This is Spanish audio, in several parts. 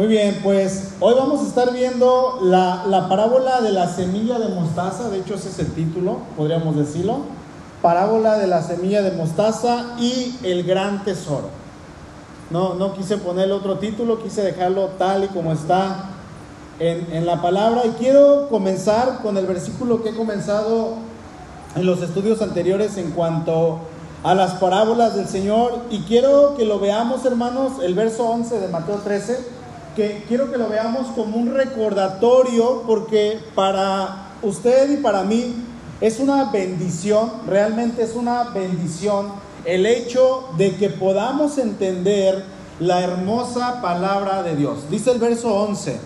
Muy bien, pues hoy vamos a estar viendo la, la, parábola de la semilla de mostaza, de hecho ese es el título, podríamos decirlo, parábola de la semilla de mostaza y el gran tesoro. No, no quise ponerle otro título, quise dejarlo tal y como está en, en la palabra. Y quiero comenzar con el versículo que he comenzado en los estudios anteriores en cuanto a las parábolas del Señor. Y quiero que lo veamos hermanos, el verso 11 de Mateo 13 que quiero que lo veamos como un recordatorio porque para usted y para mí es una bendición, realmente es una bendición el hecho de que podamos entender la hermosa palabra de Dios. Dice el verso 11,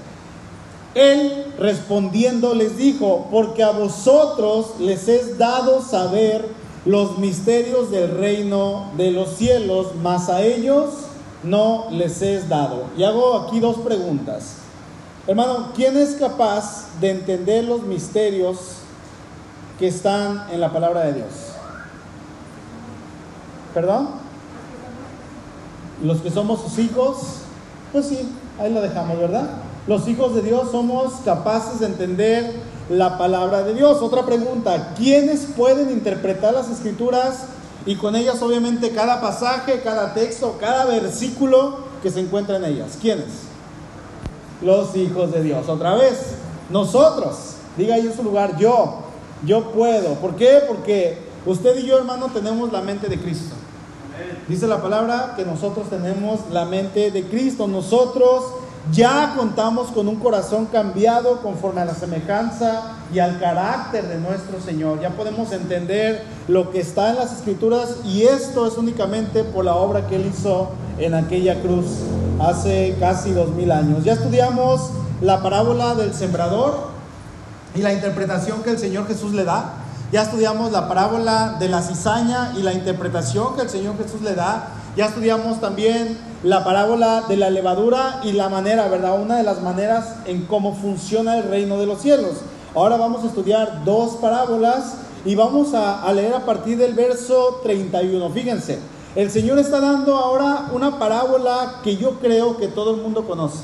Él respondiendo les dijo, porque a vosotros les es dado saber los misterios del reino de los cielos, mas a ellos no les es dado. Y hago aquí dos preguntas. Hermano, ¿quién es capaz de entender los misterios que están en la palabra de Dios? ¿Perdón? Los que somos sus hijos, pues sí, ahí lo dejamos, ¿verdad? Los hijos de Dios somos capaces de entender la palabra de Dios. Otra pregunta, ¿quiénes pueden interpretar las escrituras y con ellas obviamente cada pasaje, cada texto, cada versículo que se encuentra en ellas. ¿Quiénes? Los hijos de Dios. Otra vez, nosotros. Diga ahí en su lugar, yo, yo puedo. ¿Por qué? Porque usted y yo, hermano, tenemos la mente de Cristo. Dice la palabra que nosotros tenemos la mente de Cristo. Nosotros ya contamos con un corazón cambiado conforme a la semejanza y al carácter de nuestro Señor. Ya podemos entender lo que está en las escrituras y esto es únicamente por la obra que Él hizo en aquella cruz hace casi dos mil años. Ya estudiamos la parábola del sembrador y la interpretación que el Señor Jesús le da. Ya estudiamos la parábola de la cizaña y la interpretación que el Señor Jesús le da. Ya estudiamos también la parábola de la levadura y la manera, ¿verdad? Una de las maneras en cómo funciona el reino de los cielos. Ahora vamos a estudiar dos parábolas y vamos a, leer a partir del verso 31. Fíjense, el Señor está dando ahora una parábola que yo creo que todo el mundo conoce.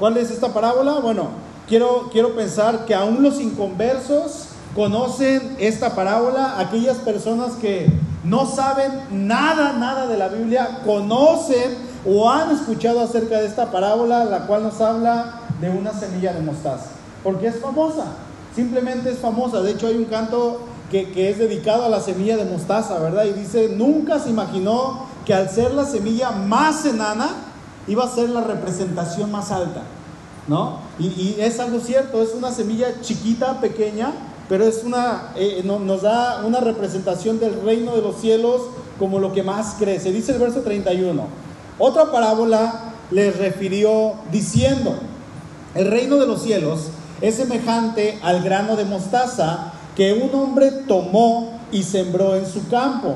¿Cuál es esta parábola? Bueno, quiero, quiero pensar que aún los inconversos conocen esta parábola, aquellas personas que no saben nada, nada de la Biblia, conocen o han escuchado acerca de esta parábola, la cual nos habla de una semilla de mostaza, porque es famosa, simplemente es famosa, de hecho hay un canto que, que es dedicado a la semilla de mostaza, ¿verdad? Y dice, nunca se imaginó que al ser la semilla más enana, iba a ser la representación más alta, ¿no? Y, es algo cierto, es una semilla chiquita, pequeña, pero es una, eh, nos da una representación del reino de los cielos como lo que más crece. Dice el verso 31. Otra parábola les refirió diciendo, el reino de los cielos es semejante al grano de mostaza que un hombre tomó y sembró en su campo.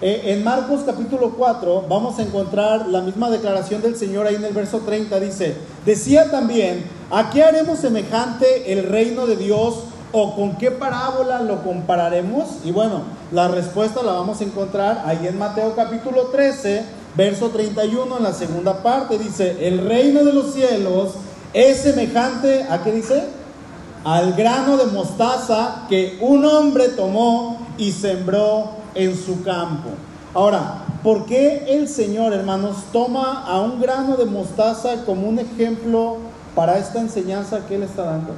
Eh, en Marcos capítulo 4 vamos a encontrar la misma declaración del Señor ahí en el verso 30. Dice, decía también, ¿a qué haremos semejante el reino de Dios o con qué parábola lo compararemos? Y bueno, la respuesta la vamos a encontrar ahí en Mateo capítulo 13 Verso 31 en la segunda parte dice, el reino de los cielos es semejante a qué dice? Al grano de mostaza que un hombre tomó y sembró en su campo. Ahora, ¿por qué el Señor, hermanos, toma a un grano de mostaza como un ejemplo para esta enseñanza que Él está dando?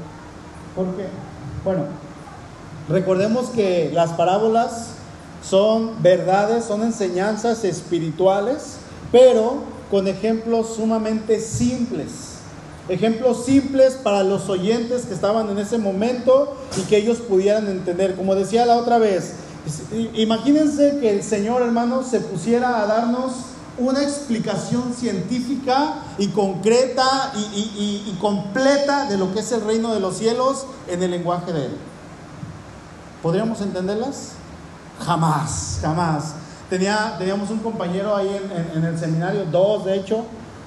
¿Por qué? Bueno, recordemos que las parábolas son verdades, son enseñanzas espirituales, pero con ejemplos sumamente simples. Ejemplos simples para los oyentes que estaban en ese momento y que ellos pudieran entender. Como decía la otra vez, imagínense que el Señor hermano se pusiera a darnos una explicación científica y concreta y, completa de lo que es el reino de los cielos en el lenguaje de Él. ¿Podríamos entenderlas? Jamás, jamás. Tenía, teníamos un compañero ahí en, el seminario, dos de hecho,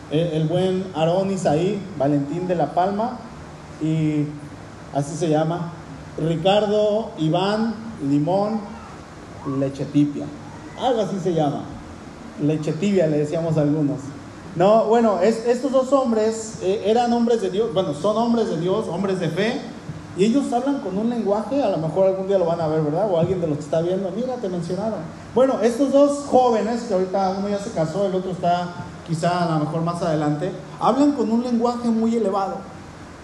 el, buen Aarón Isaí, Valentín de la Palma, y así se llama, Ricardo Iván Limón Lechetipia, algo así se llama, Leche tibia le decíamos algunos. No, bueno, estos dos hombres eh, eran hombres de Dios, bueno, son hombres de Dios, hombres de fe, y ellos hablan con un lenguaje, a lo mejor algún día lo van a ver, ¿verdad? O alguien de los que está viendo, mira, te mencionaron. Bueno, estos dos jóvenes, que ahorita uno ya se casó, el otro está quizá a lo mejor más adelante, hablan con un lenguaje muy elevado,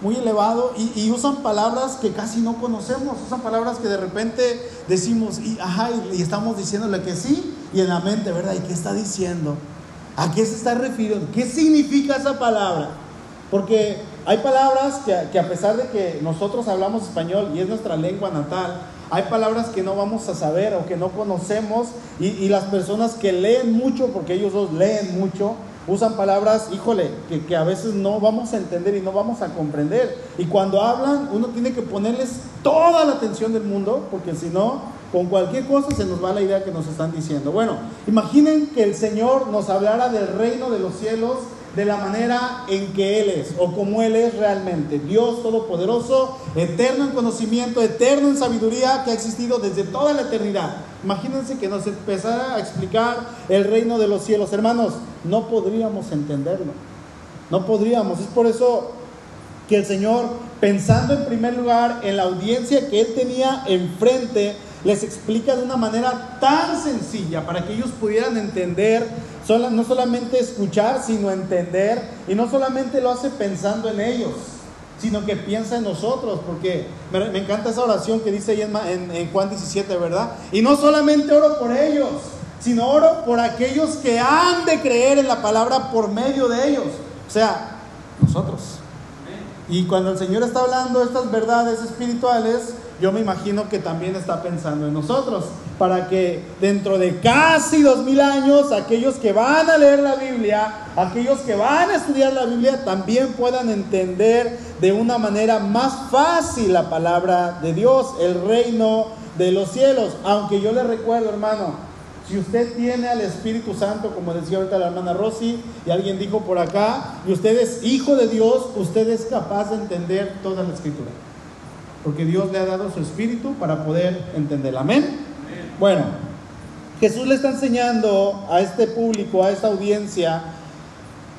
muy elevado, y, usan palabras que casi no conocemos, usan palabras que de repente decimos, y, ajá, y estamos diciéndole que sí, y en la mente, ¿verdad? ¿Y qué está diciendo? ¿A qué se está refiriendo? ¿Qué significa esa palabra? Porque hay palabras que, a pesar de que nosotros hablamos español y es nuestra lengua natal, hay palabras que no vamos a saber o que no conocemos y, las personas que leen mucho, porque ellos dos leen mucho, usan palabras, híjole, que, que, a veces no vamos a entender y no vamos a comprender. Y cuando hablan, uno tiene que ponerles toda la atención del mundo, porque si no, con cualquier cosa se nos va la idea que nos están diciendo. Bueno, imaginen que el Señor nos hablara del reino de los cielos de la manera en que Él es o como Él es realmente. Dios Todopoderoso, eterno en conocimiento, eterno en sabiduría que ha existido desde toda la eternidad. Imagínense que nos empezara a explicar el reino de los cielos. Hermanos, no podríamos entenderlo. No podríamos. Es por eso que el Señor, pensando en primer lugar en la audiencia que Él tenía enfrente, les explica de una manera tan sencilla para que ellos pudieran entender, no solamente escuchar, sino entender, y no solamente lo hace pensando en ellos, sino que piensa en nosotros, porque me, encanta esa oración que dice ahí en, en Juan 17, ¿verdad? Y no solamente oro por ellos, sino oro por aquellos que han de creer en la palabra por medio de ellos, o sea, nosotros. Y cuando el Señor está hablando estas verdades espirituales, yo me imagino que también está pensando en nosotros, para que dentro de casi dos mil años, aquellos que van a leer la Biblia, aquellos que van a estudiar la Biblia, también puedan entender de una manera más fácil la palabra de Dios, el reino de los cielos. Aunque yo le recuerdo, hermano, si usted tiene al Espíritu Santo, como decía ahorita la hermana Rosy, y alguien dijo por acá, y usted es hijo de Dios, usted es capaz de entender toda la escritura porque Dios le ha dado su espíritu para poder entender. Amén. Bueno, Jesús le está enseñando a este público, a esta audiencia,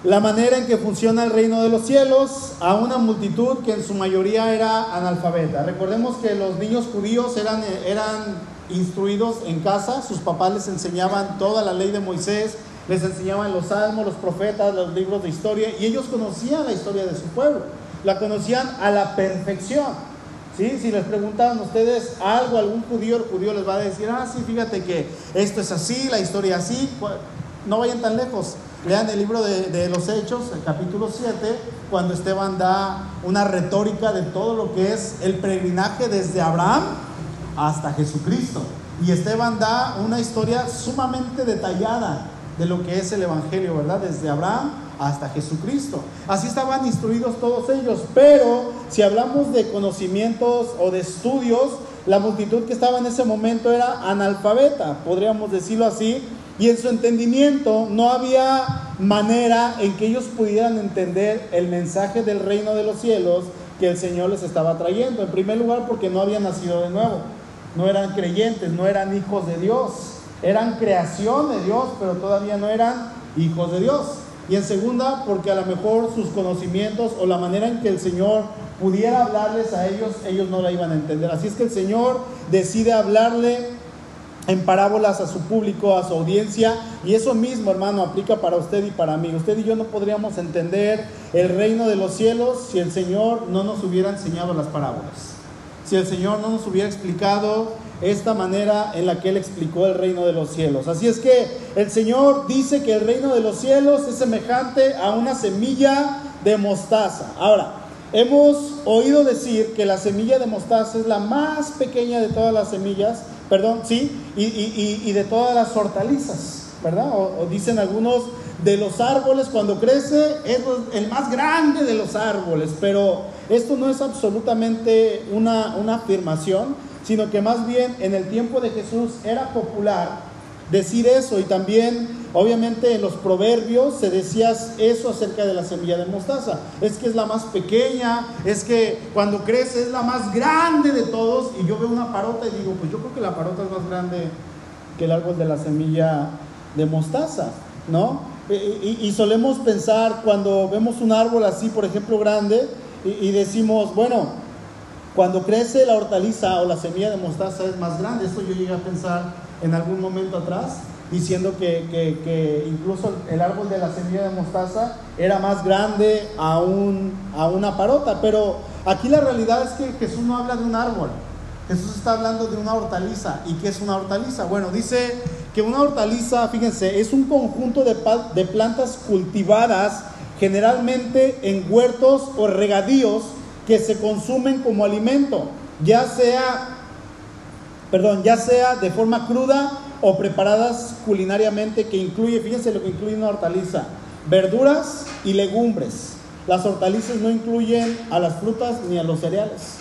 la manera en que funciona el reino de los cielos a una multitud que en su mayoría era analfabeta. Recordemos que los niños judíos eran, eran instruidos en casa, sus papás les enseñaban toda la ley de Moisés, les enseñaban los salmos, los profetas, los libros de historia, y ellos conocían la historia de su pueblo, la conocían a la perfección. Si les preguntaban ustedes algo, algún judío, el judío les va a decir, ah, sí, fíjate que esto es así, la historia así. No vayan tan lejos. Lean el libro de, los Hechos, el capítulo 7, cuando Esteban da una retórica de todo lo que es el peregrinaje desde Abraham hasta Jesucristo. Y Esteban da una historia sumamente detallada de lo que es el Evangelio, ¿verdad? Desde Abraham hasta Jesucristo. Así estaban instruidos todos ellos, pero si hablamos de conocimientos o de estudios, la multitud que estaba en ese momento era analfabeta, podríamos decirlo así, y en su entendimiento no había manera en que ellos pudieran entender el mensaje del reino de los cielos que el Señor les estaba trayendo. En primer lugar, porque no habían nacido de nuevo, no eran creyentes, no eran hijos de Dios, eran creación de Dios, pero todavía no eran hijos de Dios. Y en segunda, porque a lo mejor sus conocimientos o la manera en que el Señor pudiera hablarles a ellos, ellos no la iban a entender. Así es que el Señor decide hablarle en parábolas a su público, a su audiencia, y eso mismo, hermano, aplica para usted y para mí. Usted y yo no podríamos entender el reino de los cielos si el Señor no nos hubiera enseñado las parábolas, si el Señor no nos hubiera explicado esta manera en la que Él explicó el reino de los cielos. Así es que el Señor dice que el reino de los cielos es semejante a una semilla de mostaza. Ahora, hemos oído decir que la semilla de mostaza es la más pequeña de todas las semillas, perdón, sí, y, de todas las hortalizas, ¿verdad? O, dicen algunos de los árboles cuando crece es el más grande de los árboles, pero esto no es absolutamente una, una afirmación sino que más bien en el tiempo de Jesús era popular decir eso y también obviamente en los proverbios se decía eso acerca de la semilla de mostaza. Es que es la más pequeña, es que cuando crece es la más grande de todos y yo veo una parota y digo, pues yo creo que la parota es más grande que el árbol de la semilla de mostaza, ¿no? Y, solemos pensar cuando vemos un árbol así, por ejemplo, grande, y, decimos, bueno, cuando crece la hortaliza o la semilla de mostaza es más grande. Esto yo llegué a pensar en algún momento atrás, diciendo que, que, incluso el árbol de la semilla de mostaza era más grande a, un, a una parota. Pero aquí la realidad es que Jesús no habla de un árbol. Jesús está hablando de una hortaliza. ¿Y qué es una hortaliza? Bueno, dice que una hortaliza, fíjense, es un conjunto de, de plantas cultivadas generalmente en huertos o regadíos que se consumen como alimento, ya sea, perdón, ya sea de forma cruda o preparadas culinariamente, que incluye, fíjense lo que incluye una hortaliza, verduras y legumbres. Las hortalizas no incluyen a las frutas ni a los cereales.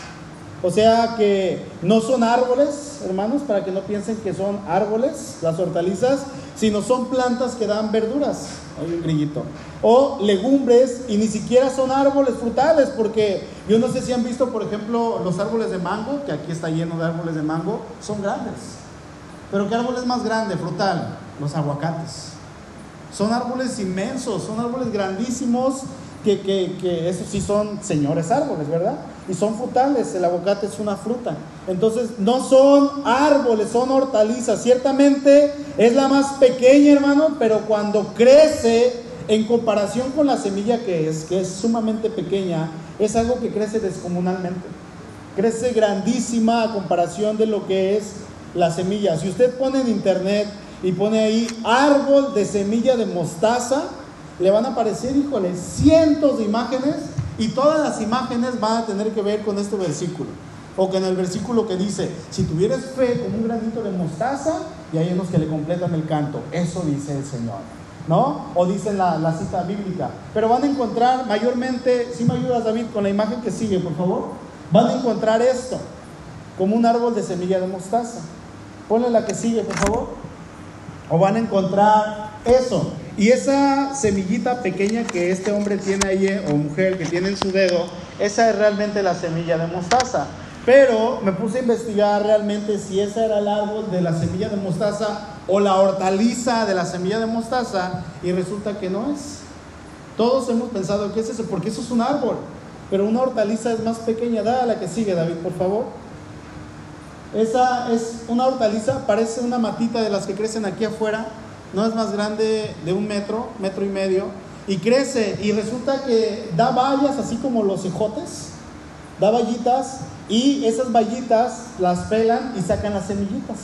O sea que no son árboles, hermanos, para que no piensen que son árboles las hortalizas, sino son plantas que dan verduras. Hay un grillito. O legumbres y ni siquiera son árboles frutales, porque yo no sé si han visto, por ejemplo, los árboles de mango, que aquí está lleno de árboles de mango, son grandes. Pero ¿qué árbol es más grande, frutal? Los aguacates. Son árboles inmensos, son árboles grandísimos que, que, esos sí son señores árboles, ¿verdad? Y son frutales, el aguacate es una fruta. Entonces, no son árboles, son hortalizas. Ciertamente es la más pequeña, hermano, pero cuando crece en comparación con la semilla que es, que es sumamente pequeña, es algo que crece descomunalmente. Crece grandísima a comparación de lo que es la semilla. Si usted pone en internet y pone ahí árbol de semilla de mostaza, le van a aparecer, híjole, cientos de imágenes y todas las imágenes van a tener que ver con este versículo. O con el versículo que dice, si tuvieras fe como un granito de mostaza, y hay unos que le completan el canto. Eso dice el Señor. ¿No? O dice la, la cita bíblica. Pero van a encontrar mayormente, si me ayudas David con la imagen que sigue, por favor, van a encontrar esto, como un árbol de semilla de mostaza. Ponle la que sigue, por favor. O van a encontrar eso, y esa semillita pequeña que este hombre tiene ahí, o mujer que tiene en su dedo, esa es realmente la semilla de mostaza. Pero me puse a investigar realmente si ese era el árbol de la semilla de mostaza o la hortaliza de la semilla de mostaza, y resulta que no es. Todos hemos pensado que es eso, porque eso es un árbol, pero una hortaliza es más pequeña. Da a la que sigue, David, por favor. Esa es una hortaliza, parece una matita de las que crecen aquí afuera, no es más grande de un metro, metro y medio, y crece, y resulta que da vallas así como los ejotes, da vallitas, y esas vallitas las pelan y sacan las semillitas,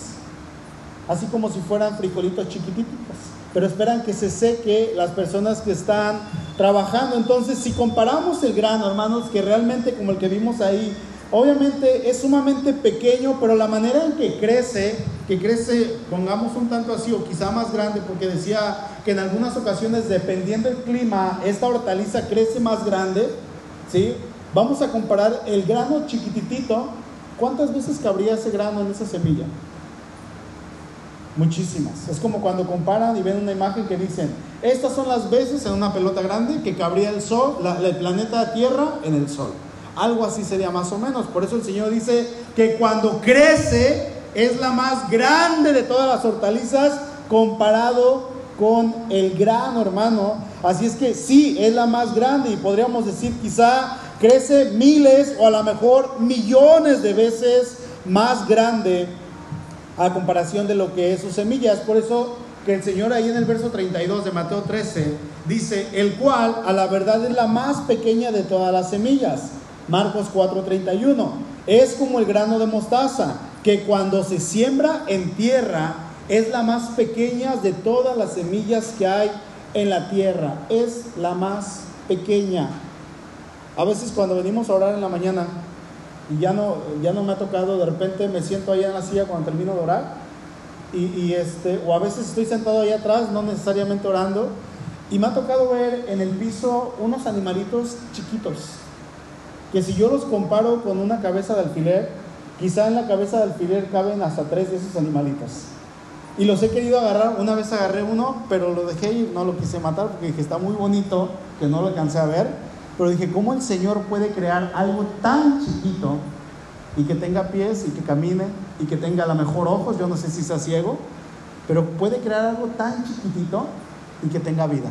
así como si fueran frijolitos chiquititos, pero esperan que se seque las personas que están trabajando. Entonces, si comparamos el grano, hermanos, que realmente como el que vimos ahí, Obviamente es sumamente pequeño, pero la manera en que crece, que crece, pongamos un tanto así o quizá más grande, porque decía que en algunas ocasiones, dependiendo del clima, esta hortaliza crece más grande, ¿sí? Vamos a comparar el grano chiquititito, ¿cuántas veces cabría ese grano en esa semilla? Muchísimas. Es como cuando comparan y ven una imagen que dicen, estas son las veces en una pelota grande que cabría el sol, el planeta Tierra en el sol. Algo así sería más o menos. Por eso el Señor dice que cuando crece es la más grande de todas las hortalizas comparado con el grano, hermano. Así es que sí, es la más grande y podríamos decir quizá crece miles o a lo mejor millones de veces más grande a comparación de lo que es sus semillas. Por eso que el Señor ahí en el verso 32 de Mateo 13 dice, el cual a la verdad es la más pequeña de todas las semillas Marcos 4:31. Es como el grano de mostaza, que cuando se siembra en tierra es la más pequeña de todas las semillas que hay en la tierra. Es la más pequeña. A veces cuando venimos a orar en la mañana y ya no, ya no me ha tocado, de repente me siento allá en la silla cuando termino de orar. Y, y este, o a veces estoy sentado ahí atrás, no necesariamente orando, y me ha tocado ver en el piso unos animalitos chiquitos, que si yo los comparo con una cabeza de alfiler, quizá en la cabeza de alfiler caben hasta tres de esos animalitos. Y los he querido agarrar, una vez agarré uno, pero lo dejé y no lo quise matar porque dije, está muy bonito, que no lo alcancé a ver. Pero dije, ¿cómo el Señor puede crear algo tan chiquito y que tenga pies y que camine y que tenga a lo mejor ojos? Yo no sé si sea ciego, pero puede crear algo tan chiquitito y que tenga vida.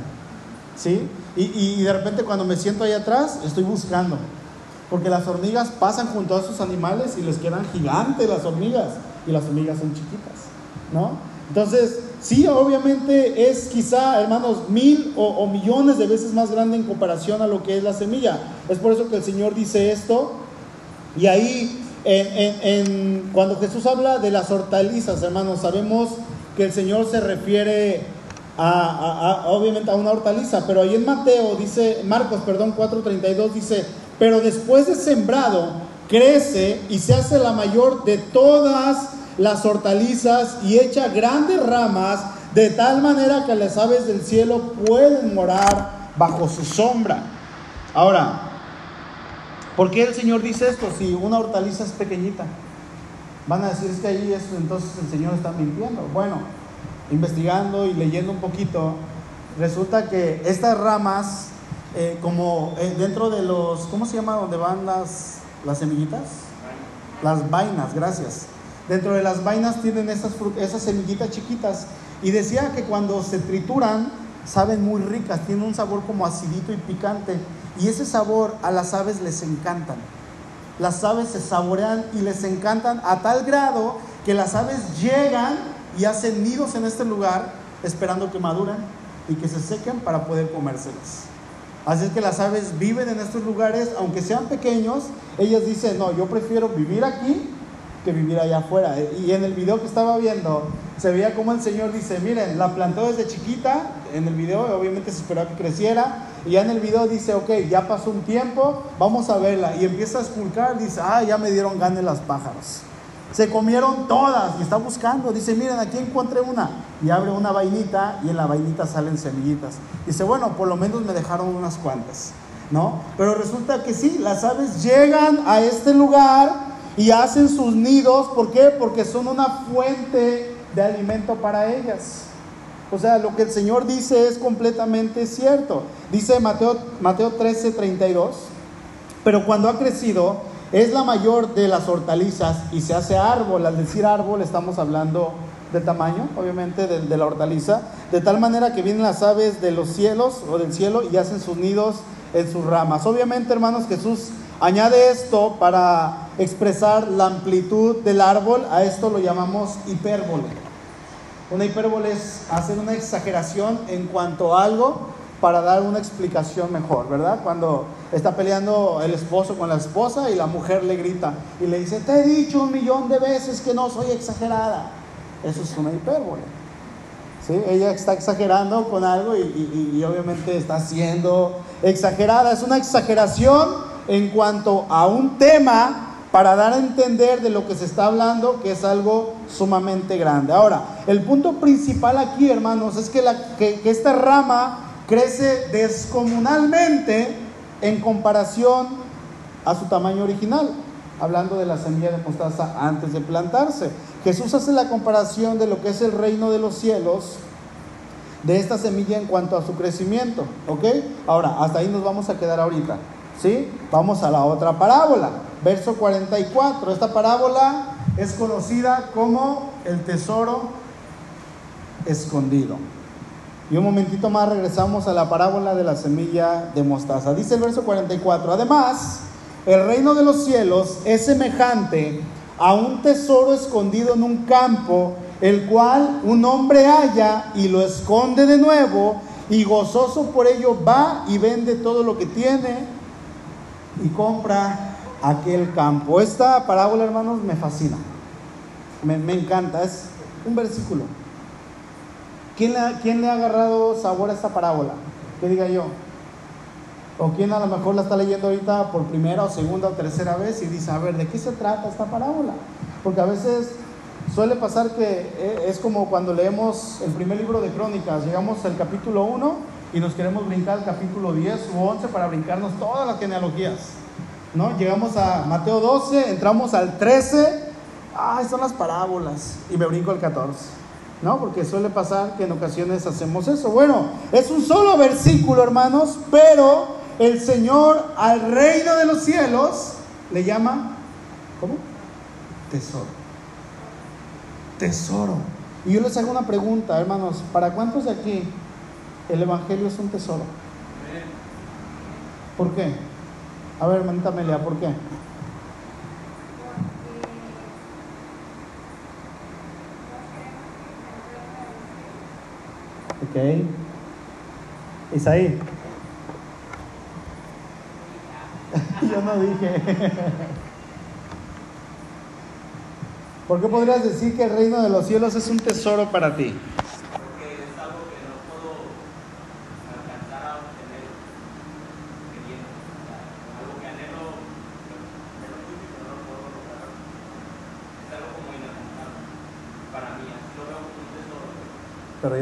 ¿Sí? Y, y de repente cuando me siento ahí atrás, estoy buscando. Porque las hormigas pasan junto a esos animales y les quedan gigantes las hormigas. Y las hormigas son chiquitas. ¿No? Entonces, sí, obviamente es quizá, hermanos, mil o, millones de veces más grande en comparación a lo que es la semilla. Es por eso que el Señor dice esto. Y ahí, cuando Jesús habla de las hortalizas, hermanos, sabemos que el Señor se refiere a, obviamente a una hortaliza, pero ahí en Mateo dice, Marcos, perdón, 4.32 dice, pero después de sembrado, crece y se hace la mayor de todas las hortalizas y echa grandes ramas, de tal manera que las aves del cielo pueden morar bajo su sombra. Ahora, ¿por qué el Señor dice esto si una hortaliza es pequeñita? Van a decir que ahí es, entonces el Señor está mintiendo. Bueno, investigando y leyendo un poquito, resulta que estas ramas, eh, como eh, dentro de los, ¿cómo se llama donde van las, las semillitas? Las vainas, gracias. Dentro de las vainas tienen esas, esas semillitas chiquitas. Y decía que cuando se trituran, saben muy ricas, tienen un sabor como acidito y picante. Y ese sabor a las aves les encantan. Las aves se saborean y les encantan a tal grado que las aves llegan y hacen nidos en este lugar esperando que maduren y que se sequen para poder comérselas. Así es que las aves viven en estos lugares, aunque sean pequeños, ellas dicen, no, yo prefiero vivir aquí que vivir allá afuera. Y en el video que estaba viendo, se veía como el Señor dice, miren, la plantó desde chiquita, en el video obviamente se esperaba que creciera, y ya en el video dice, ok, ya pasó un tiempo, vamos a verla. Y empieza a esculcar, dice, ah, ya me dieron ganas las pájaros. Se comieron todas y está buscando. Dice, miren, aquí encontré una. Y abre una vainita y en la vainita salen semillitas. Dice, bueno, por lo menos me dejaron unas cuantas. ¿No? Pero resulta que sí, las aves llegan a este lugar y hacen sus nidos, ¿por qué? Porque son una fuente de alimento para ellas. O sea, lo que el Señor dice es completamente cierto. Dice Mateo, Mateo 13, 32, pero cuando ha crecido es la mayor de las hortalizas y se hace árbol. Al decir árbol estamos hablando de tamaño, obviamente, de, de la hortaliza, de tal manera que vienen las aves de los cielos o del cielo y hacen sus nidos en sus ramas. Obviamente, hermanos, Jesús Añade esto para expresar la amplitud del árbol, a esto lo llamamos hipérbole. Una hipérbole es hacer una exageración en cuanto a algo para dar una explicación mejor, ¿verdad? Cuando está peleando el esposo con la esposa y la mujer le grita y le dice, te he dicho un millón de veces que no soy exagerada. Eso es una hipérbole. ¿Sí? Ella está exagerando con algo y, obviamente está siendo exagerada. Es una exageración en cuanto a un tema para dar a entender de lo que se está hablando, que es algo sumamente grande. Ahora, el punto principal aquí, hermanos, es que, esta rama crece descomunalmente en comparación a su tamaño original, hablando de la semilla de mostaza antes de plantarse. Jesús hace la comparación de lo que es el reino de los cielos, de esta semilla en cuanto a su crecimiento, ¿ok? Ahora, hasta ahí nos vamos a quedar ahorita. ¿Sí? Vamos a la otra parábola, verso 44. Esta parábola es conocida como el tesoro escondido. Y un momentito más regresamos a la parábola de la semilla de mostaza. Dice el verso 44, además, el reino de los cielos es semejante a un tesoro escondido en un campo, el cual un hombre halla y lo esconde de nuevo, y gozoso por ello va y vende todo lo que tiene y compra aquel campo. Esta parábola, hermanos, me fascina. Me, encanta. Es un versículo. ¿Quién le, ¿Quién le ha agarrado sabor a esta parábola? Que diga yo. O quién a lo mejor la está leyendo ahorita por primera o segunda o tercera vez y dice, a ver, ¿de qué se trata esta parábola? Porque a veces suele pasar que eh, es como cuando leemos el primer libro de Crónicas, llegamos al capítulo 1 y nos queremos brincar al capítulo 10 u 11 para brincarnos todas las genealogías. ¿no? Llegamos a Mateo 12, entramos al 13, ah, son las parábolas, y me brinco al 14. ¿No? Porque suele pasar que en ocasiones hacemos eso. Bueno, es un solo versículo, hermanos, pero el Señor al reino de los cielos le llama, ¿cómo? Tesoro. Tesoro. Y yo les hago una pregunta, hermanos, ¿para cuántos de aquí el Evangelio es un tesoro. ¿Por qué? A ver, hermanita Amelia, ¿por qué? Ok. Isaí. Yo no dije. ¿Por qué podrías decir que el reino de los cielos es un tesoro para ti? Porque es algo que no puedo alcanzar a obtener queriendo. O sea, algo que anhelo, anhelo mucho, pero no lo puedo lograr. Es algo como inalcanzable para mí. Así lo veo como un tesoro. Pero ya lo alcanzaste. bendito Dios. Por la gracia del Señor. sí. Amén. Es como el- Lo veo así, el tesoro, algo bastante. Ok, hermanita Rosy. Porque cada, cada vez que me acerco a la palabra saco muchos, muchas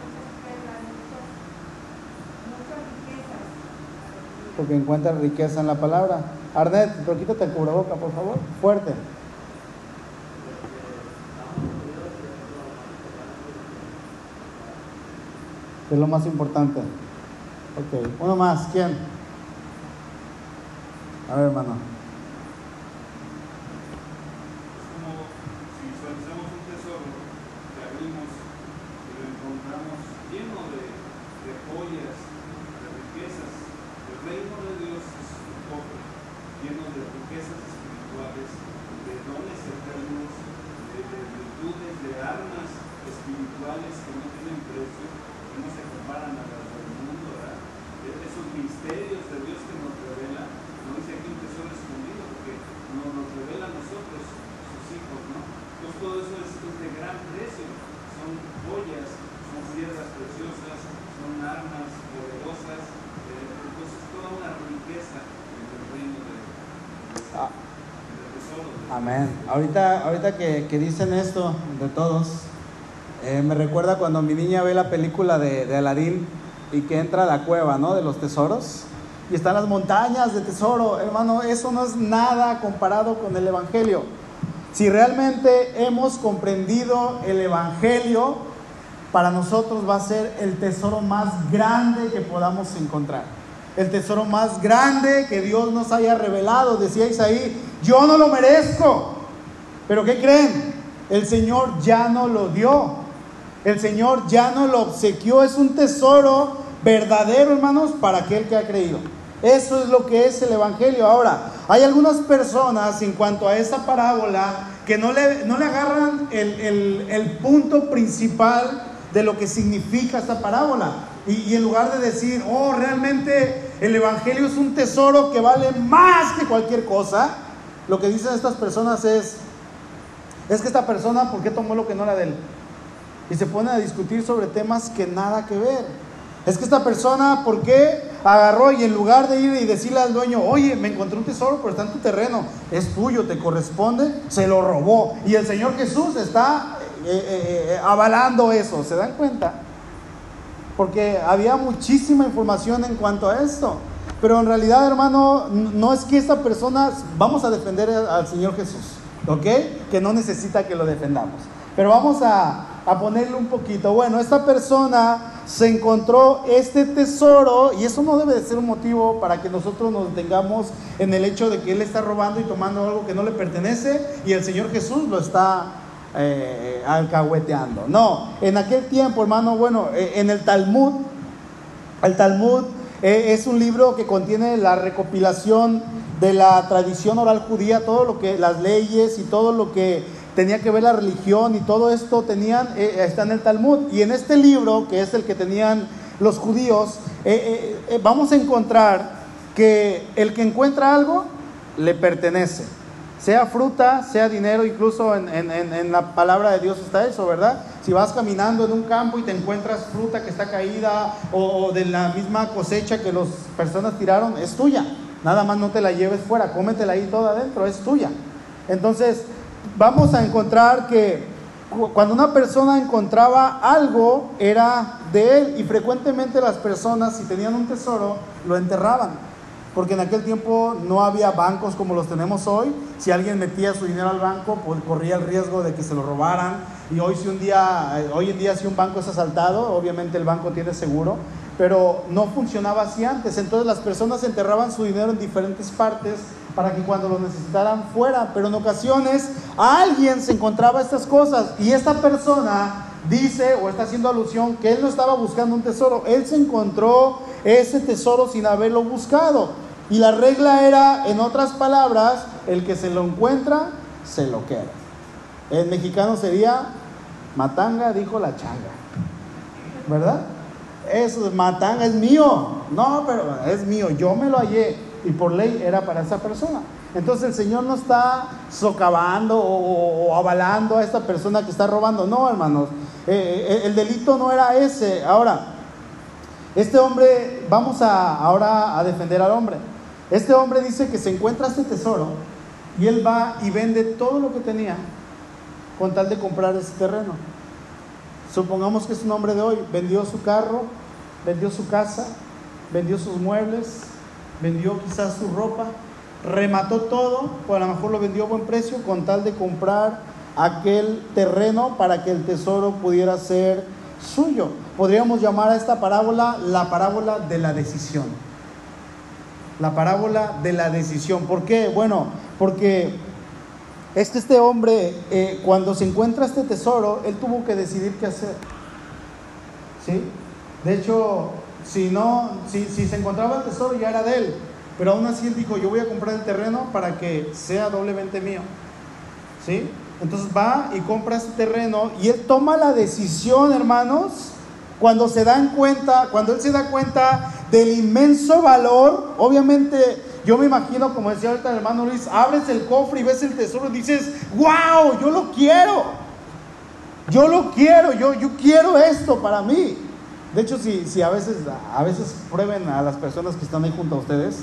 muchas perlas, muchos, muchas riquezas. Porque encuentra riqueza en la palabra. Arnet, pero quítate el cubreboca, por favor. Fuerte. Es lo más importante. Ok, uno más. ¿Quién? A ver, hermano. Es como si hacemos un tesoro que abrimos y lo encontramos lleno de, de joyas, de riquezas. El reino de Dios es un cofre lleno de riquezas espirituales, de dones eternos, de, de virtudes, de armas espirituales que no tienen precio, que no se comparan a las del mundo, ¿verdad? E- Esos misterios de Dios que nos revela, no dice aquí un tesoro escondido, porque nos los revela a nosotros, sus hijos, ¿no? Entonces todo eso es, es de gran precio, son joyas, son piedras preciosas, son armas poderosas, eh, entonces toda una riqueza en el reino de, Ah. del tesoro. de- Amén. Ahorita, ahorita que, que dicen esto de todos, eh, me recuerda cuando mi niña ve la película de, de Aladín y que entra a la cueva, ¿no? De los tesoros. Y están las montañas de tesoro. Hermano, eso no es nada comparado con el Evangelio. Si realmente hemos comprendido el Evangelio, para nosotros va a ser el tesoro más grande que podamos encontrar. El tesoro más grande que Dios nos haya revelado. Decía Isaí, yo no lo merezco. Pero ¿qué creen? El Señor ya no lo dio. El Señor ya no lo obsequió. Es un tesoro verdadero, hermanos, para aquel que ha creído. Eso es lo que es el Evangelio. Ahora, hay algunas personas en cuanto a esta parábola que no le, no le agarran el, el- el punto principal de lo que significa esta parábola. Y en lugar de decir, oh, realmente el Evangelio es un tesoro que vale más que cualquier cosa, lo que dicen estas personas es, es que esta persona, ¿por qué tomó lo que no era de él? Y se ponen a discutir sobre temas que nada que ver. Es que esta persona, ¿por qué agarró y en lugar de ir y decirle al dueño, oye, me encontré un tesoro, pero está en tu terreno, es tuyo, te corresponde, se lo robó? Y el Señor Jesús está eh, eh, eh, avalando eso, ¿se dan cuenta? Porque había muchísima información en cuanto a esto. Pero en realidad, hermano, no es que esta persona, vamos a defender al Señor Jesús, ¿ok? Que no necesita que lo defendamos. Pero vamos a, a ponerle un poquito. Bueno, esta persona se encontró este tesoro y eso no debe de ser un motivo para que nosotros nos detengamos en el hecho de que él está robando y tomando algo que no le pertenece y el Señor Jesús lo está eh, alcahueteando. No, en aquel tiempo, hermano, bueno, eh, en el Talmud, el Talmud es un libro que contiene la recopilación de la tradición oral judía, todo lo que, las leyes y todo lo que tenía que ver la religión y todo esto tenían, eh, está en el Talmud. Y en este libro, que es el que tenían los judíos, eh, eh, eh, vamos a encontrar que el que encuentra algo le pertenece. Sea fruta, sea dinero, incluso en, la palabra de Dios está eso, ¿verdad? Si vas caminando en un campo y te encuentras fruta que está caída o, o de la misma cosecha que las personas tiraron, es tuya. Nada más no te la lleves fuera, cómetela ahí toda adentro, es tuya. Entonces, vamos a encontrar que cu- cuando una persona encontraba algo, era de él. Y frecuentemente las personas, si tenían un tesoro, lo enterraban. Porque en aquel tiempo no había bancos como los tenemos hoy. Si alguien metía su dinero al banco, pues corría el riesgo de que se lo robaran. Y hoy, si un día, eh, hoy en día si un banco es asaltado, obviamente el banco tiene seguro. pero no funcionaba así antes. Entonces las personas enterraban su dinero en diferentes partes para que cuando lo necesitaran fuera. Pero en ocasiones alguien se encontraba estas cosas y esta persona dice o está haciendo alusión que él no estaba buscando un tesoro, él se encontró ese tesoro sin haberlo buscado. Y la regla era, en otras palabras, el que se lo encuentra, se lo queda. En mexicano sería, matanga dijo la changa. ¿Verdad? Eso es matanga, es mío. No, pero es mío, yo me lo hallé. Y por ley era para esa persona. Entonces el Señor no está socavando o, avalando a esta persona que está robando. No, hermanos. Eh, eh, el delito no era ese. Ahora, este hombre, vamos a, ahora a defender al hombre. Este hombre dice que se encuentra este tesoro y él va y vende todo lo que tenía con tal de comprar ese terreno. Supongamos que es un hombre de hoy, vendió su carro, vendió su casa, vendió sus muebles, vendió quizás su ropa, remató todo, o a lo mejor lo vendió a buen precio con tal de comprar aquel terreno para que el tesoro pudiera ser suyo. Podríamos llamar a esta parábola la parábola de la decisión. La parábola de la decisión. ¿Por qué? Bueno, porque este, este hombre, eh, cuando se encuentra este tesoro, él tuvo que decidir qué hacer. ¿Sí? De hecho, si no, si, si se encontraba el tesoro ya era de él. Pero aún así él dijo, yo voy a comprar el terreno para que sea doblemente mío. ¿Sí? Entonces va y compra ese terreno y él toma la decisión, hermanos, cuando se dan cuenta, cuando él se da cuenta del inmenso valor, obviamente yo me imagino, como decía ahorita el hermano Luis, abres el cofre y ves el tesoro y dices, wow, yo lo quiero, yo lo quiero, yo, yo quiero esto para mí. De hecho, si, si a, veces, a veces prueben a las personas que están ahí junto a ustedes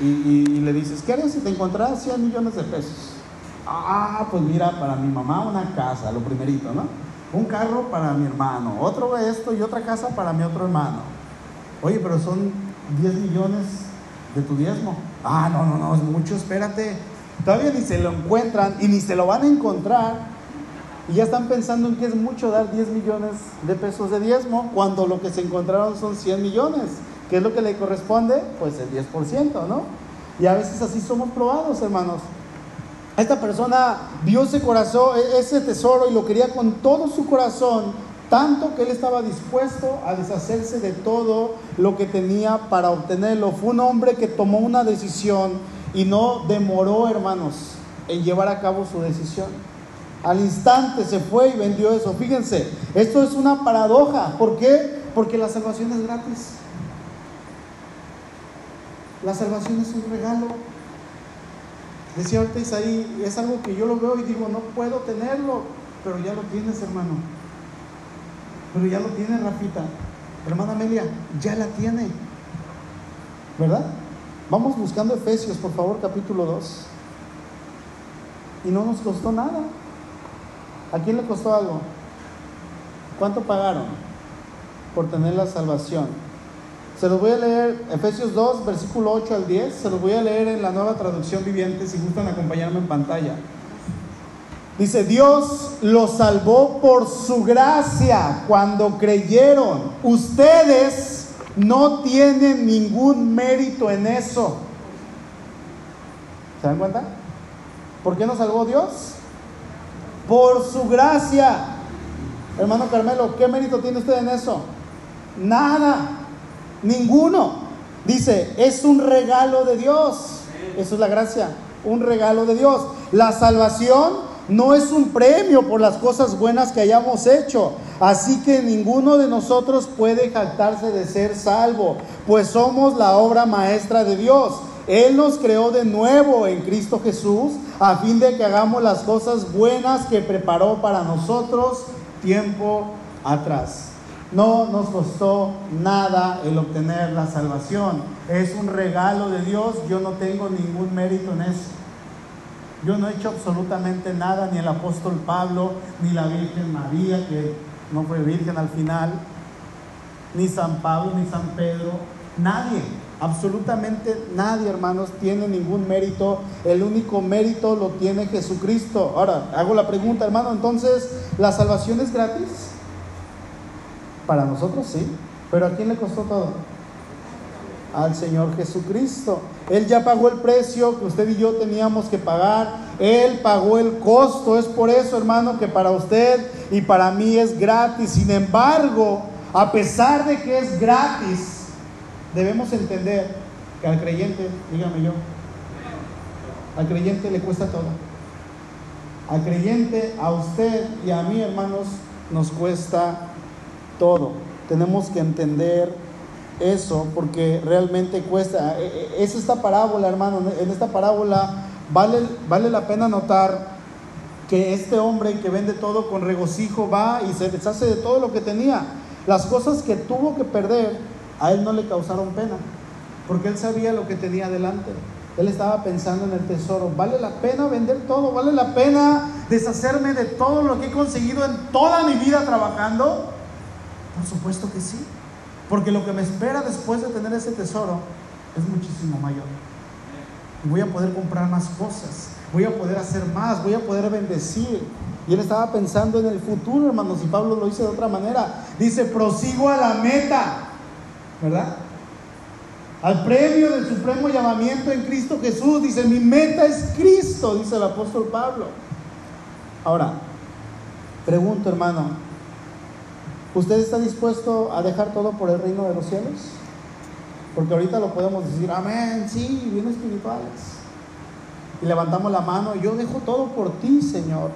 y, le dices, ¿qué harías si te encontraras 100 millones de pesos? Ah, pues mira, para mi mamá una casa, lo primerito, ¿no? Un carro para mi hermano, otro esto y otra casa para mi otro hermano. Oye, pero son 10 millones de tu diezmo. Ah, no, no, no, es mucho, espérate. Todavía ni se lo encuentran y ni se lo van a encontrar. Y ya están pensando en que es mucho dar 10 millones de pesos de diezmo cuando lo que se encontraron son 100 millones. ¿Qué es lo que le corresponde? Pues el 10%, ¿no? Y a veces así somos probados, hermanos. Esta persona vio ese corazón, e- ese tesoro y lo quería con todo su corazón, tanto que él estaba dispuesto a deshacerse de todo lo que tenía para obtenerlo. Fue un hombre que tomó una decisión y no demoró, hermanos, en llevar a cabo su decisión. Al instante se fue y vendió eso. Fíjense, esto es una paradoja. ¿Por qué? Porque la salvación es gratis. La salvación es un regalo. Decía ahorita Isaí, es algo que yo lo veo y digo, no puedo tenerlo, pero ya lo tienes, hermano. Pero ya lo tiene Rafita. Hermana Amelia, ya la tiene. ¿Verdad? Vamos buscando Efesios, por favor, capítulo 2. Y no nos costó nada. ¿A quién le costó algo? ¿Cuánto pagaron por tener la salvación? Se los voy a leer, Efesios 2, versículo 8 al 10, se los voy a leer en la nueva traducción viviente, si gustan acompañarme en pantalla. Dice, Dios los salvó por su gracia cuando creyeron. Ustedes no tienen ningún mérito en eso. ¿Se dan cuenta? ¿Por qué nos salvó Dios? Por su gracia. Hermano Carmelo, ¿qué mérito tiene usted en eso? Nada. Ninguno. Dice, es un regalo de Dios. Eso es la gracia. Un regalo de Dios. La salvación no es un premio por las cosas buenas que hayamos hecho. Así que ninguno de nosotros puede jactarse de ser salvo, pues somos la obra maestra de Dios. Él nos creó de nuevo en Cristo Jesús a fin de que hagamos las cosas buenas que preparó para nosotros tiempo atrás. No nos costó nada el obtener la salvación. Es un regalo de Dios. Yo no tengo ningún mérito en eso. Yo no he hecho absolutamente nada, ni el apóstol Pablo, ni la Virgen María, que no fue virgen al final, ni San Pablo, ni San Pedro. Nadie, absolutamente nadie, hermanos, tiene ningún mérito. El único mérito lo tiene Jesucristo. Ahora, hago la pregunta, hermano, entonces, ¿la salvación es gratis? Para nosotros sí. Pero ¿a quién le costó todo? Al Señor Jesucristo. Él ya pagó el precio que usted y yo teníamos que pagar. Él pagó el costo. Es por eso, hermano, que para usted y para mí es gratis. Sin embargo, a pesar de que es gratis, debemos entender que al creyente, dígame yo, al creyente le cuesta todo. Al creyente, a usted y a mí, hermanos, nos cuesta todo. Tenemos que entender eso porque realmente cuesta. E, e, Es esta parábola, hermano. En esta parábola vale, vale la pena notar que este hombre que vende todo con regocijo va y se deshace de todo lo que tenía. Las cosas que tuvo que perder a él no le causaron pena, porque él sabía lo que tenía delante. Él estaba pensando en el tesoro. ¿Vale la pena vender todo? ¿Vale la pena deshacerme de todo lo que he conseguido en toda mi vida trabajando? Por supuesto que sí. Porque lo que me espera después de tener ese tesoro es muchísimo mayor. Voy a poder comprar más cosas. Voy a poder hacer más. Voy a poder bendecir. Y él estaba pensando en el futuro, hermanos. Y Pablo lo dice de otra manera. Dice, prosigo a la meta. ¿Verdad? al premio del supremo llamamiento en Cristo Jesús. Dice, mi meta es Cristo, dice el apóstol Pablo. Ahora, pregunto hermano, ¿usted está dispuesto a dejar todo por el reino de los cielos? Porque ahorita lo podemos decir, amén, sí, bien espirituales. Y levantamos la mano, yo dejo todo por ti, Señor.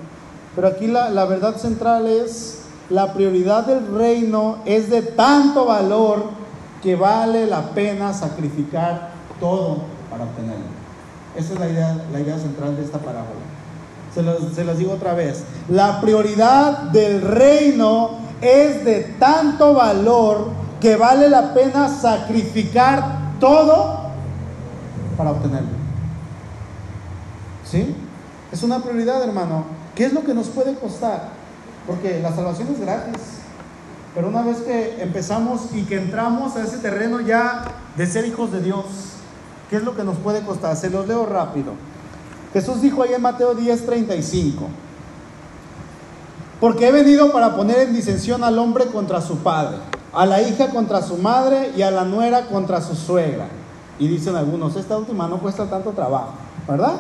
Pero aquí la, verdad central es, la prioridad del reino es de tanto valor que vale la pena sacrificar todo para obtenerlo. Esa es la idea, central de esta parábola. Se los digo otra vez. La prioridad del reino es de tanto valor que vale la pena sacrificar todo para obtenerlo. ¿Sí? Es una prioridad, hermano. ¿Qué es lo que nos puede costar? Porque la salvación es gratis. Pero una vez que empezamos y que entramos a ese terreno ya de ser hijos de Dios, ¿qué es lo que nos puede costar? Se los leo rápido. Jesús dijo ahí en Mateo 10:35, porque he venido para poner en disensión al hombre contra su padre, a la hija contra su madre y a la nuera contra su suegra. Y dicen algunos, esta última no cuesta tanto trabajo, ¿verdad?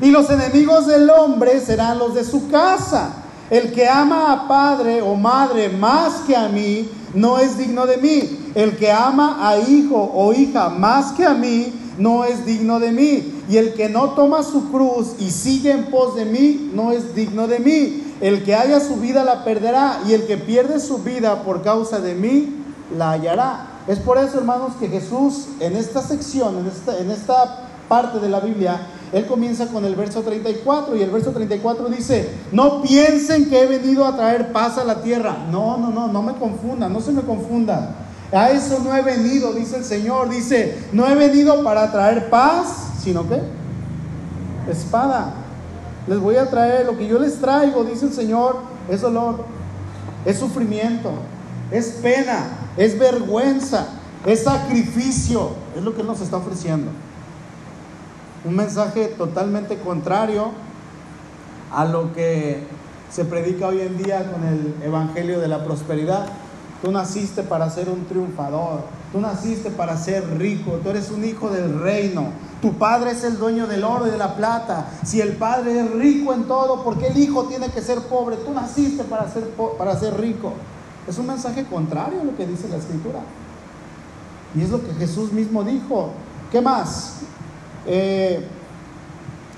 Y los enemigos del hombre serán los de su casa. El que ama a padre o madre más que a mí, no es digno de mí. El que ama a hijo o hija más que a mí, no es digno de mí. Y el que no toma su cruz y sigue en pos de mí, no es digno de mí. El que haya su vida la perderá, y el que pierde su vida por causa de mí, la hallará. Es por eso, hermanos, que Jesús en esta sección, en esta, en esta parte de la Biblia, él comienza con el verso 34 y el verso 34 dice, no piensen que he venido a traer paz a la tierra. No, no, no, no me confundan, no se me confundan. A eso no he venido, dice el Señor. Dice, no he venido para traer paz, sino que espada. Les voy a traer lo que yo les traigo, dice el Señor, es dolor, es sufrimiento, es pena, es vergüenza, es sacrificio. Es lo que Él nos está ofreciendo un mensaje totalmente contrario a lo que se predica hoy en día con el Evangelio de la Prosperidad. Tú naciste para ser un triunfador, tú naciste para ser rico, tú eres un hijo del reino, tu padre es el dueño del oro y de la plata. Si el padre es rico en todo, ¿por qué el hijo tiene que ser pobre? Tú naciste para ser, para ser rico. Es un mensaje contrario a lo que dice la escritura. Y es lo que Jesús mismo dijo. ¿Qué más? Eh,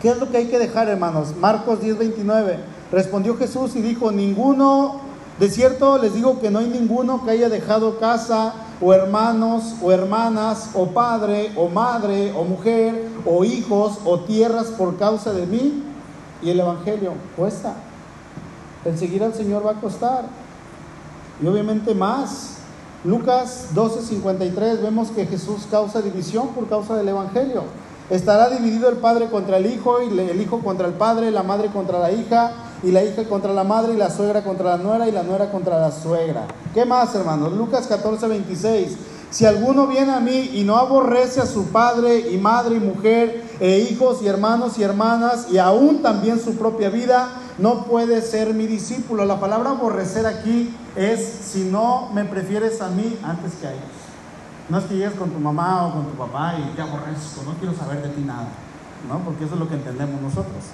¿Qué es lo que hay que dejar, hermanos? Marcos 10:29. Respondió Jesús y dijo, ninguno, de cierto les digo que no hay ninguno que haya dejado casa o hermanos o hermanas o padre o madre o mujer o hijos o tierras por causa de mí y el Evangelio cuesta. El seguir al Señor va a costar. Y obviamente más. Lucas 12:53 vemos que Jesús causa división por causa del Evangelio. Estará dividido el padre contra el hijo, y el hijo contra el padre, la madre contra la hija, y la hija contra la madre, y la suegra contra la nuera, y la nuera contra la suegra. ¿Qué más, hermanos? Lucas 14, 26. Si alguno viene a mí y no aborrece a su padre y madre y mujer, e hijos y hermanos y hermanas, y aún también su propia vida, no puedes ser mi discípulo. La palabra aborrecer aquí es si no me prefieres a mí antes que a ellos. No es que llegues con tu mamá o con tu papá y te aborrezco, no quiero saber de ti nada, ¿no? Porque eso es lo que entendemos nosotros.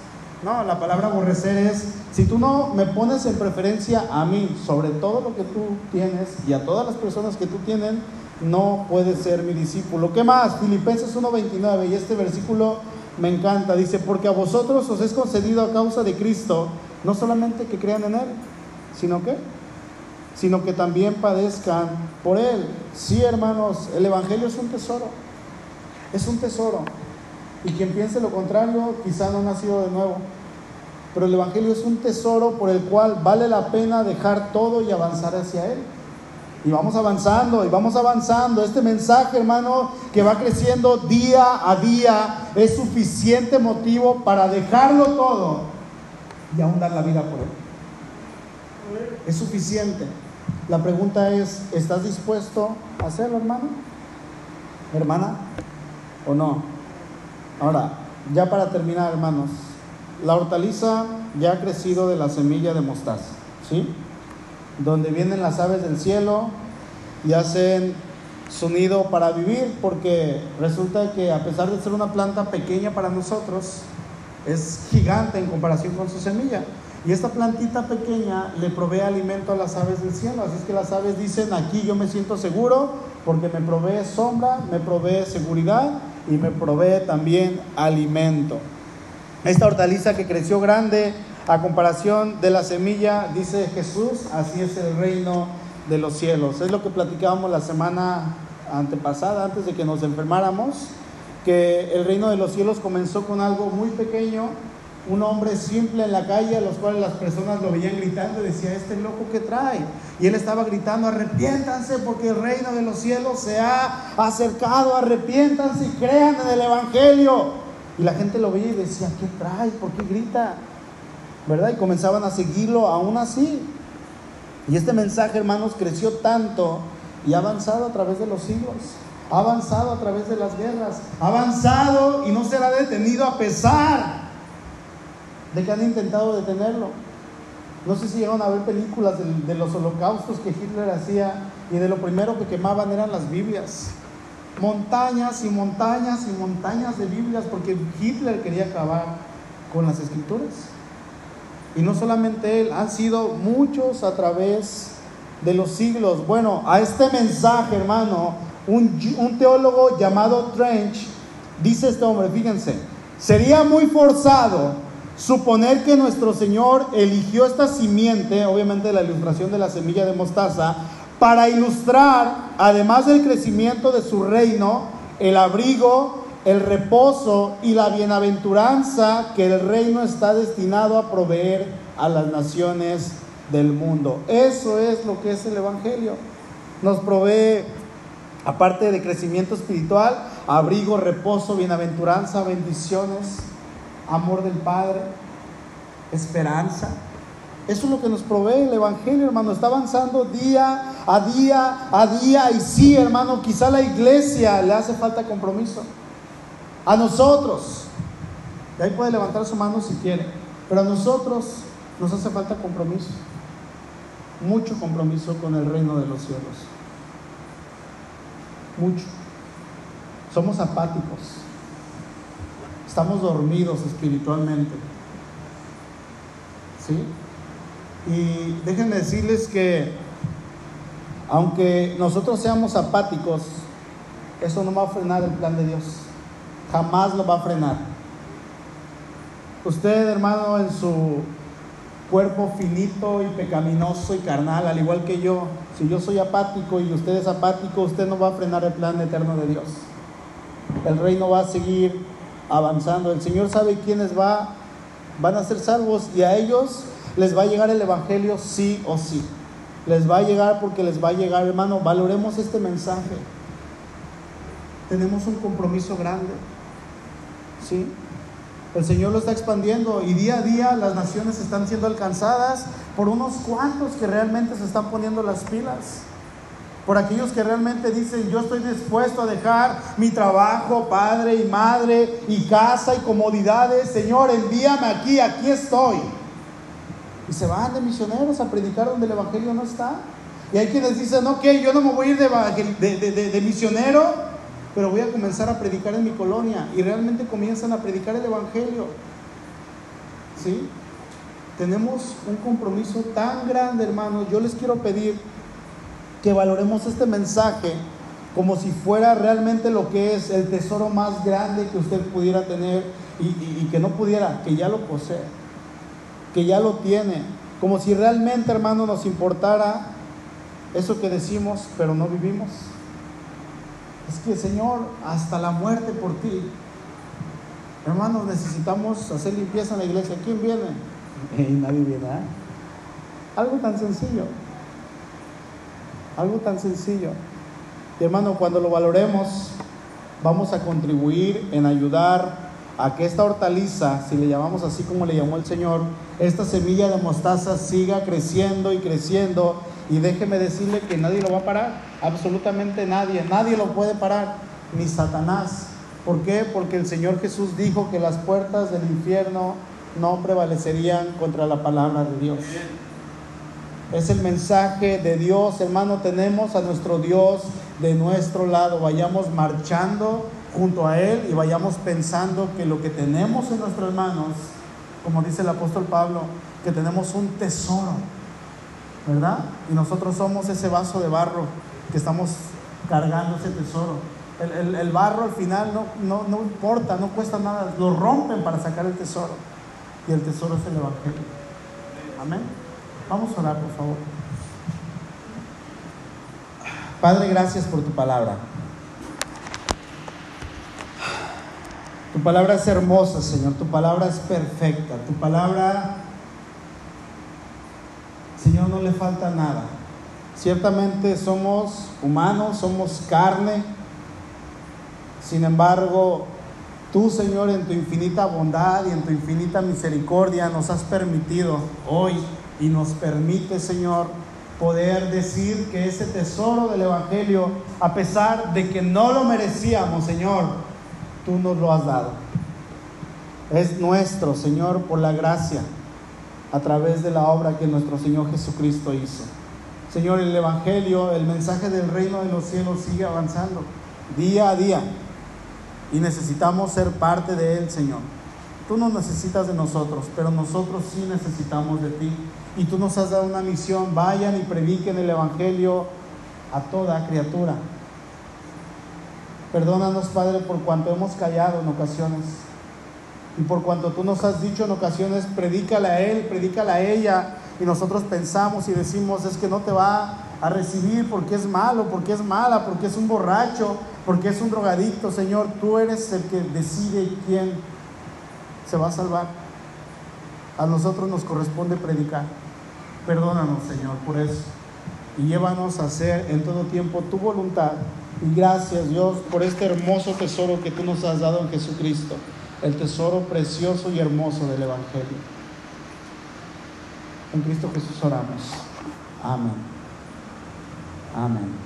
No, la palabra aborrecer es, si tú no me pones en preferencia a mí sobre todo lo que tú tienes y a todas las personas que tú tienes, no puedes ser mi discípulo. ¿Qué más? Filipenses 1.29 y este versículo me encanta. Dice, porque a vosotros os es concedido a causa de Cristo, no solamente que crean en Él, sino que sino que también padezcan por Él. Sí, hermanos, el Evangelio es un tesoro, es un tesoro. Y quien piense lo contrario, quizá no ha nacido de nuevo. Pero el Evangelio es un tesoro por el cual vale la pena dejar todo y avanzar hacia Él. Y vamos avanzando, y vamos avanzando. Este mensaje, hermano, que va creciendo día a día, es suficiente motivo para dejarlo todo y aún dar la vida por Él. Es suficiente. La pregunta es, ¿estás dispuesto a hacerlo, hermano? ¿Hermana? ¿O no? Ahora, ya para terminar, hermanos, la hortaliza ya ha crecido de la semilla de mostaza, ¿sí? Donde vienen las aves del cielo y hacen su nido para vivir, porque resulta que a pesar de ser una planta pequeña para nosotros, es gigante en comparación con su semilla. Y esta plantita pequeña le provee alimento a las aves del cielo. Así es que las aves dicen, aquí yo me siento seguro porque me provee sombra, me provee seguridad y me provee también alimento. Esta hortaliza que creció grande a comparación de la semilla, dice Jesús, así es el reino de los cielos. Es lo que platicábamos la semana antepasada, antes de que nos enfermáramos, que el reino de los cielos comenzó con algo muy pequeño, un hombre simple en la calle, a los cuales las personas lo veían gritando y decía, este loco que trae. Y él estaba gritando, arrepiéntanse porque el reino de los cielos se ha acercado, arrepiéntanse y crean en el Evangelio. Y la gente lo veía y decía, ¿qué trae? ¿Por qué grita? ¿Verdad? Y comenzaban a seguirlo aún así. Y este mensaje, hermanos, creció tanto y ha avanzado a través de los siglos. Ha avanzado a través de las guerras. Ha avanzado y no será detenido a pesar de que han intentado detenerlo. No sé si llegaron a ver películas de, los holocaustos que Hitler hacía y de lo primero que quemaban eran las Biblias. Montañas y montañas y montañas de Biblias porque Hitler quería acabar con las escrituras. Y no solamente él, han sido muchos a través de los siglos. Bueno, a este mensaje, hermano, un, un teólogo llamado Trench dice este hombre, fíjense, sería muy forzado suponer que nuestro Señor eligió esta simiente, obviamente la ilustración de la semilla de mostaza, para ilustrar, además del crecimiento de su reino, el abrigo, el reposo y la bienaventuranza que el reino está destinado a proveer a las naciones del mundo. Eso es lo que es el Evangelio. Nos provee, aparte de crecimiento espiritual, abrigo, reposo, bienaventuranza, bendiciones amor del Padre, esperanza. Eso es lo que nos provee el Evangelio, hermano. Está avanzando día a día a día. Y sí, hermano, quizá la iglesia le hace falta compromiso. A nosotros. Y ahí puede levantar su mano si quiere. Pero a nosotros nos hace falta compromiso. Mucho compromiso con el reino de los cielos. Mucho. Somos apáticos. Estamos dormidos espiritualmente. ¿Sí? Y déjenme decirles que aunque nosotros seamos apáticos, eso no va a frenar el plan de Dios. Jamás lo va a frenar. Usted, hermano, en su cuerpo finito y pecaminoso y carnal, al igual que yo, si yo soy apático y usted es apático, usted no va a frenar el plan eterno de Dios. El reino va a seguir avanzando. El Señor sabe quiénes va, van a ser salvos y a ellos les va a llegar el Evangelio sí o sí. Les va a llegar porque les va a llegar, hermano. Valoremos este mensaje. Tenemos un compromiso grande. ¿Sí? El Señor lo está expandiendo y día a día las naciones están siendo alcanzadas por unos cuantos que realmente se están poniendo las pilas por aquellos que realmente dicen, yo estoy dispuesto a dejar mi trabajo, padre y madre, y casa y comodidades. Señor, envíame aquí, aquí estoy. y se van de misioneros a predicar donde el Evangelio no está. Y hay quienes dicen, ok, yo no me voy a ir de- de misionero, pero voy a comenzar a predicar en mi colonia. Y realmente comienzan a predicar el Evangelio. ¿Sí? Tenemos un compromiso tan grande, hermanos. Yo les quiero pedir que valoremos este mensaje como si fuera realmente lo que es el tesoro más grande que usted pudiera tener y, y- y que no pudiera, que ya lo posee, que ya lo tiene. Como si realmente, hermano, nos importara eso que decimos, pero no vivimos. Es que, Señor, hasta la muerte por ti. Hermanos, necesitamos hacer limpieza en la iglesia. ¿Quién viene? Y nadie viene. ¿eh? Algo tan sencillo. Algo tan sencillo. Hermano, cuando lo valoremos, vamos a contribuir en ayudar a que esta hortaliza, si le llamamos así como le llamó el Señor, esta semilla de mostaza siga creciendo y creciendo. Y déjeme decirle que nadie lo va a parar, absolutamente nadie, nadie lo puede parar, ni Satanás. ¿Por qué? Porque el Señor Jesús dijo que las puertas del infierno no prevalecerían contra la palabra de Dios. Es el mensaje de Dios, hermano. Tenemos a nuestro Dios de nuestro lado. Vayamos marchando junto a Él y vayamos pensando que lo que tenemos en nuestras manos, como dice el apóstol Pablo, que tenemos un tesoro, ¿verdad? Y nosotros somos ese vaso de barro que estamos cargando ese tesoro. El, barro al final no importa, no cuesta nada, lo rompen para sacar el tesoro. Y el tesoro es el Evangelio. Amén. Vamos a orar, por favor. Padre, gracias por tu palabra. Tu palabra es hermosa, Señor. Tu palabra es perfecta. Tu palabra, Señor, no le falta nada. Ciertamente somos humanos, somos carne. Sin embargo, tú, Señor, en tu infinita bondad y en tu infinita misericordia nos has permitido hoy y nos permite, Señor, poder decir que ese tesoro del Evangelio, a pesar de que no lo merecíamos, Señor, tú nos lo has dado. Es nuestro, Señor, por la gracia, a través de la obra que nuestro Señor Jesucristo hizo. Señor, el Evangelio, el mensaje del reino de los cielos sigue avanzando día a día y necesitamos ser parte de Él, Señor. Tú no necesitas de nosotros, pero nosotros sí necesitamos de ti. Y tú nos has dado una misión, vayan y prediquen el Evangelio a toda criatura. Perdónanos, Padre, por cuanto hemos callado en ocasiones. Y por cuanto tú nos has dicho en ocasiones, predícale a él, predícale a ella. Y nosotros pensamos y decimos, es que no te va a recibir porque es malo, porque es mala, porque es un borracho, porque es un drogadicto. Señor, tú eres el que decide quién se va a salvar. A nosotros nos corresponde predicar. Perdónanos, Señor, por eso. Y llévanos a hacer en todo tiempo tu voluntad. Y gracias, Dios, por este hermoso tesoro que tú nos has dado en Jesucristo. El tesoro precioso y hermoso del Evangelio. En Cristo Jesús oramos. Amén. Amén.